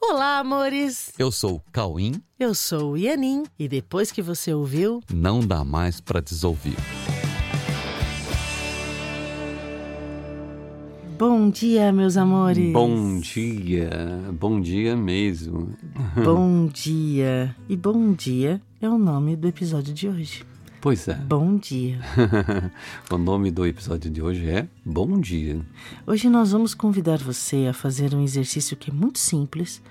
Olá, amores! Eu sou o Cauim. Eu sou o Ianin e depois que você ouviu, Não dá mais pra desouvir. bom dia, meus amores! Bom dia, bom dia mesmo. Bom dia! E bom dia é o nome do episódio de hoje. Pois é, Bom dia! o nome do episódio de hoje é Bom Dia. Hoje nós vamos convidar você a fazer um exercício que é muito simples,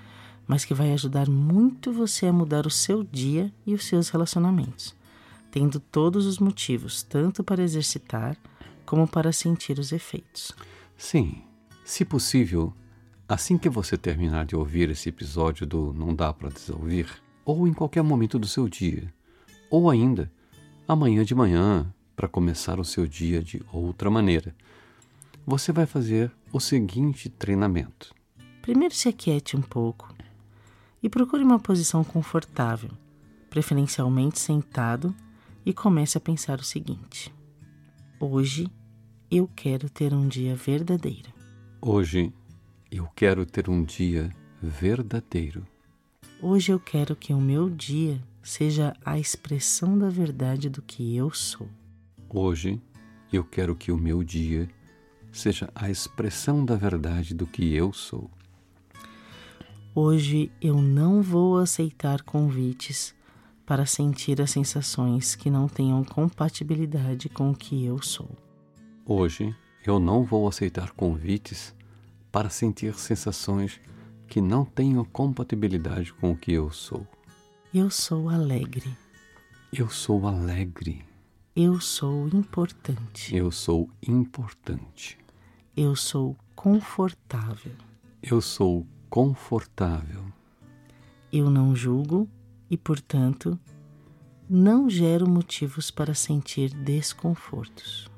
mas que vai ajudar muito você a mudar o seu dia e os seus relacionamentos, tendo todos os motivos, tanto para exercitar como para sentir os efeitos. Sim, se possível, assim que você terminar de ouvir esse episódio do Não Dá Pra Desouvir, ou em qualquer momento do seu dia, ou ainda amanhã de manhã, para começar o seu dia de outra maneira, você vai fazer o seguinte treinamento. Primeiro se aquiete um pouco e procure uma posição confortável, preferencialmente sentado, e comece a pensar o seguinte: Hoje eu quero ter um dia verdadeiro. Hoje eu quero ter um dia verdadeiro. Hoje eu quero que o meu dia seja a expressão da verdade do que eu sou. Hoje eu quero que o meu dia seja a expressão da verdade do que eu sou. Hoje eu não vou aceitar convites para sentir as sensações que não tenham compatibilidade com o que eu sou. Hoje eu não vou aceitar convites para sentir sensações que não tenham compatibilidade com o que eu sou. Eu sou alegre. Eu sou alegre. Eu sou importante. Eu sou importante. Eu sou confortável. Eu sou confortável. Eu não julgo e, portanto, não gero motivos para sentir desconfortos.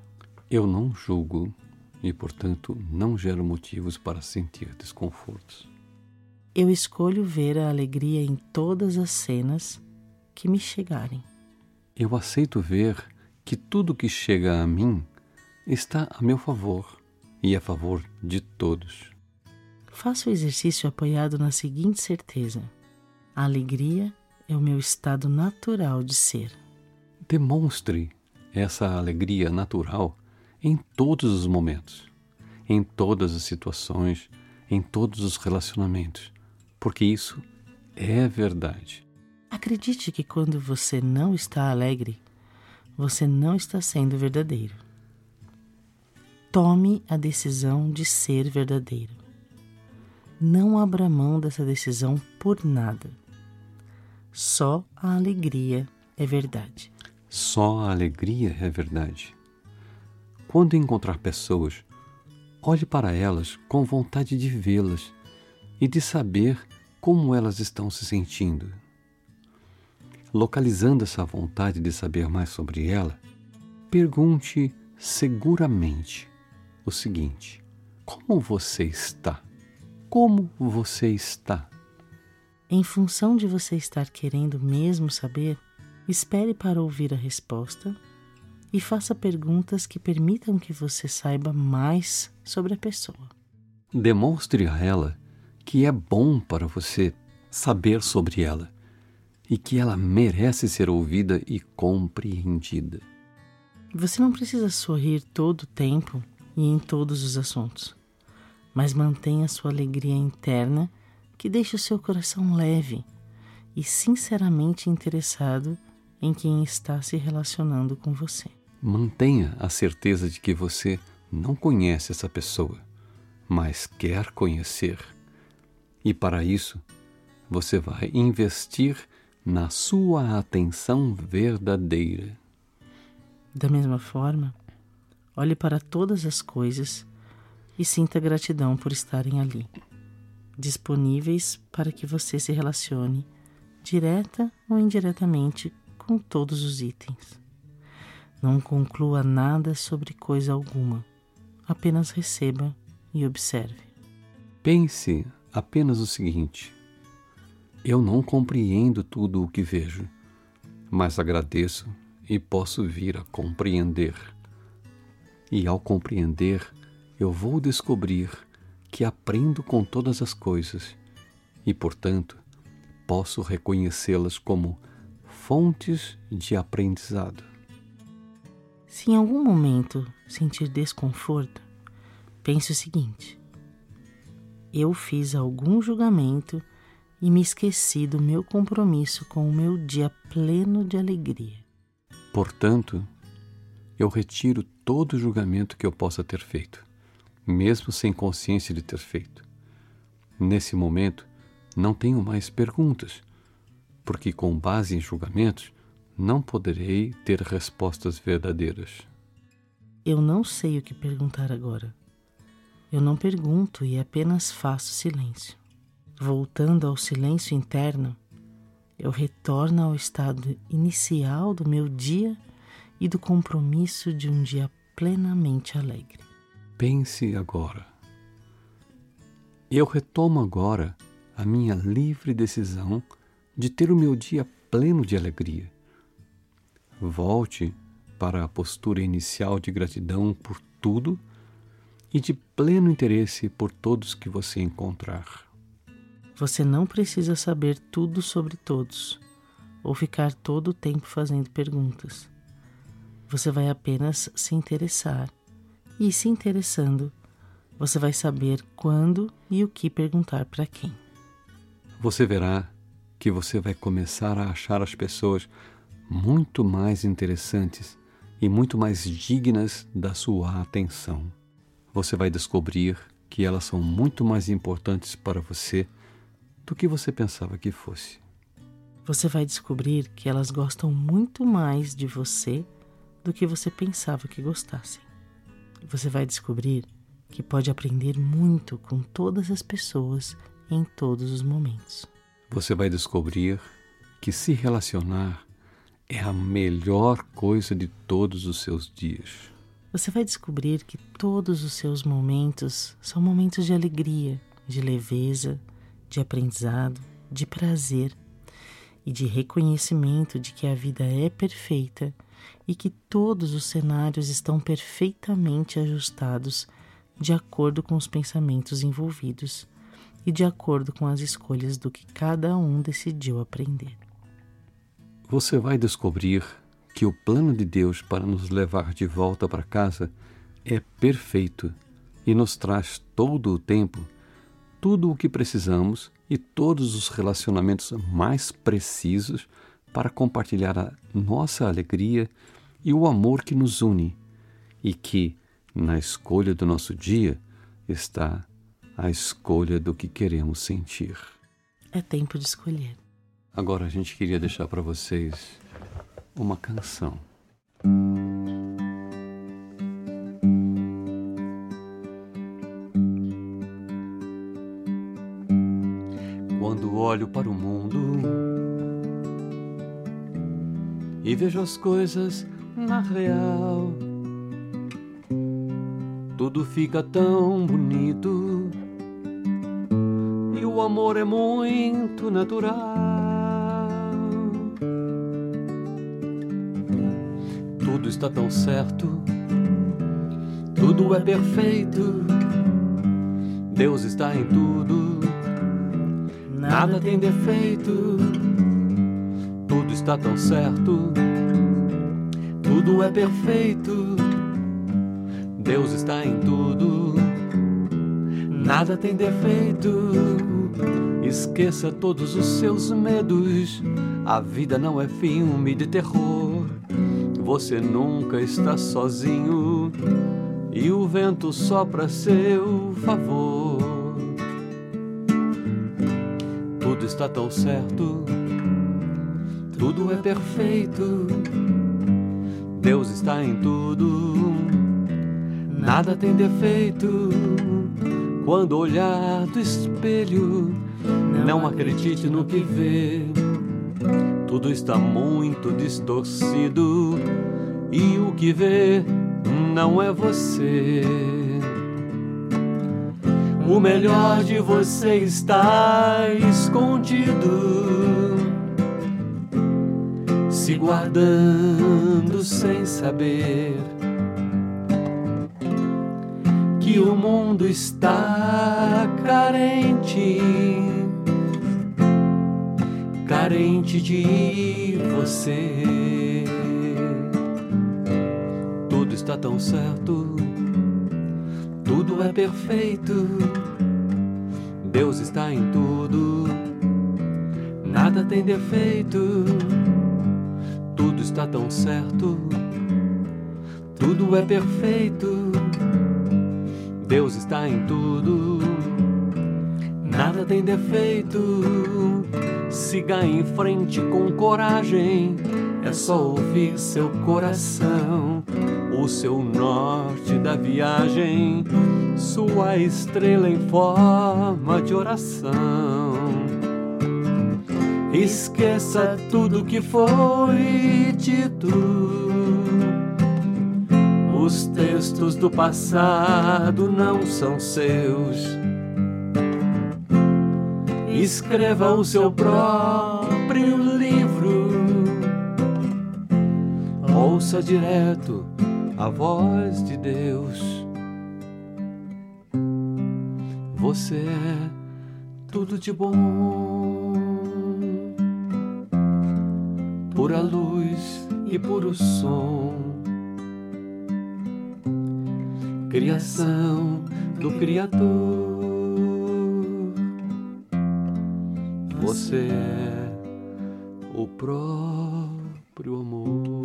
Eu não julgo e, portanto, não gero motivos para sentir desconfortos. Eu escolho ver a alegria em todas as cenas que me chegarem. Eu aceito ver que tudo que chega a mim está a meu favor e a favor de todos. Faço o exercício apoiado na seguinte certeza: a alegria é o meu estado natural de ser. Demonstre essa alegria natural em todos os momentos, em todas as situações, em todos os relacionamentos, porque isso é verdade. Acredite que quando você não está alegre, você não está sendo verdadeiro. Tome a decisão de ser verdadeiro. Não abra mão dessa decisão por nada. Só a alegria é verdade. Só a alegria é verdade. Quando encontrar pessoas, olhe para elas com vontade de vê-las e de saber como elas estão se sentindo. Localizando essa vontade de saber mais sobre ela, pergunte seguramente o seguinte: Como você está? Como você está? Em função de você estar querendo mesmo saber, espere para ouvir a resposta e faça perguntas que permitam que você saiba mais sobre a pessoa. Demonstre a ela que é bom para você saber sobre ela e que ela merece ser ouvida e compreendida. Você não precisa sorrir todo o tempo e em todos os assuntos, mas mantenha sua alegria interna que deixe o seu coração leve e sinceramente interessado em quem está se relacionando com você. Mantenha a certeza de que você não conhece essa pessoa, mas quer conhecer. E para isso, você vai investir na sua atenção verdadeira. Da mesma forma, olhe para todas as coisas e sinta gratidão por estarem ali, disponíveis para que você se relacione, direta ou indiretamente, com todos os itens. Não conclua nada sobre coisa alguma, apenas receba e observe. Pense apenas o seguinte: eu não compreendo tudo o que vejo, mas agradeço e posso vir a compreender. E ao compreender, eu vou descobrir que aprendo com todas as coisas e, portanto, posso reconhecê-las como fontes de aprendizado. Se em algum momento sentir desconforto, pense o seguinte: eu fiz algum julgamento e me esqueci do meu compromisso com o meu dia pleno de alegria. Portanto, eu retiro todo julgamento que eu possa ter feito, mesmo sem consciência de ter feito. Nesse momento, não tenho mais perguntas, porque com base em julgamentos, não poderei ter respostas verdadeiras. Eu não sei o que perguntar agora. Eu não pergunto e apenas faço silêncio. Voltando ao silêncio interno, eu retorno ao estado inicial do meu dia e do compromisso de um dia plenamente alegre. Pense agora. Eu retomo agora a minha livre decisão de ter o meu dia pleno de alegria. Volte para a postura inicial de gratidão por tudo e de pleno interesse por todos que você encontrar. Você não precisa saber tudo sobre todos ou ficar todo o tempo fazendo perguntas. Você vai apenas se interessar e, se interessando, você vai saber quando e o que perguntar para quem. Você verá que você vai começar a achar as pessoas muito mais interessantes e muito mais dignas da sua atenção. Você vai descobrir que elas são muito mais importantes para você do que você pensava que fosse. Você vai descobrir que elas gostam muito mais de você do que você pensava que gostassem. Você vai descobrir que pode aprender muito com todas as pessoas em todos os momentos. Você vai descobrir que se relacionar é a melhor coisa de todos os seus dias. Você vai descobrir que todos os seus momentos são momentos de alegria, de leveza, de aprendizado, de prazer e de reconhecimento de que a vida é perfeita e que todos os cenários estão perfeitamente ajustados de acordo com os pensamentos envolvidos e de acordo com as escolhas do que cada um decidiu aprender. Você vai descobrir que o plano de Deus para nos levar de volta para casa é perfeito e nos traz todo o tempo tudo o que precisamos e todos os relacionamentos mais precisos para compartilhar a nossa alegria e o amor que nos une, e que, na escolha do nosso dia, está a escolha do que queremos sentir. É tempo de escolher. Agora a gente queria deixar para vocês uma canção. Quando olho para o mundo e vejo as coisas na real, tudo fica tão bonito e o amor é muito natural. Está tão certo, tudo é perfeito, Deus está em tudo. Nada tem defeito, tudo está tão certo, tudo é perfeito. Deus está em tudo, nada tem defeito. Esqueça todos os seus medos, a vida não é filme de terror. Você nunca está sozinho e o vento sopra a seu favor. Tudo está tão certo, tudo é perfeito. Deus está em tudo, nada tem defeito. Quando olhar do espelho, não acredite no que vê. Tudo está muito distorcido e o que vê não é você. O melhor de você está escondido, se guardando sem saber que o mundo está carente carente de você. Tudo está tão certo, tudo é perfeito. Deus está em tudo, nada tem defeito. Tudo está tão certo, tudo é perfeito. Deus está em tudo nada tem defeito. Siga em frente com coragem, é só ouvir seu coração, o seu norte da viagem, sua estrela em forma de oração. Esqueça tudo que foi dito. Os textos do passado não são seus escreva o seu próprio livro. Ouça direto a voz de Deus. Você é tudo de bom, pura luz e puro som, criação do Criador. Você é o próprio amor.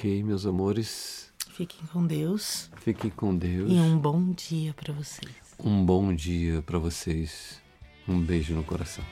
Ok, meus amores. Fiquem com Deus. Fiquem com Deus. E um bom dia para vocês. Um bom dia para vocês. Um beijo no coração.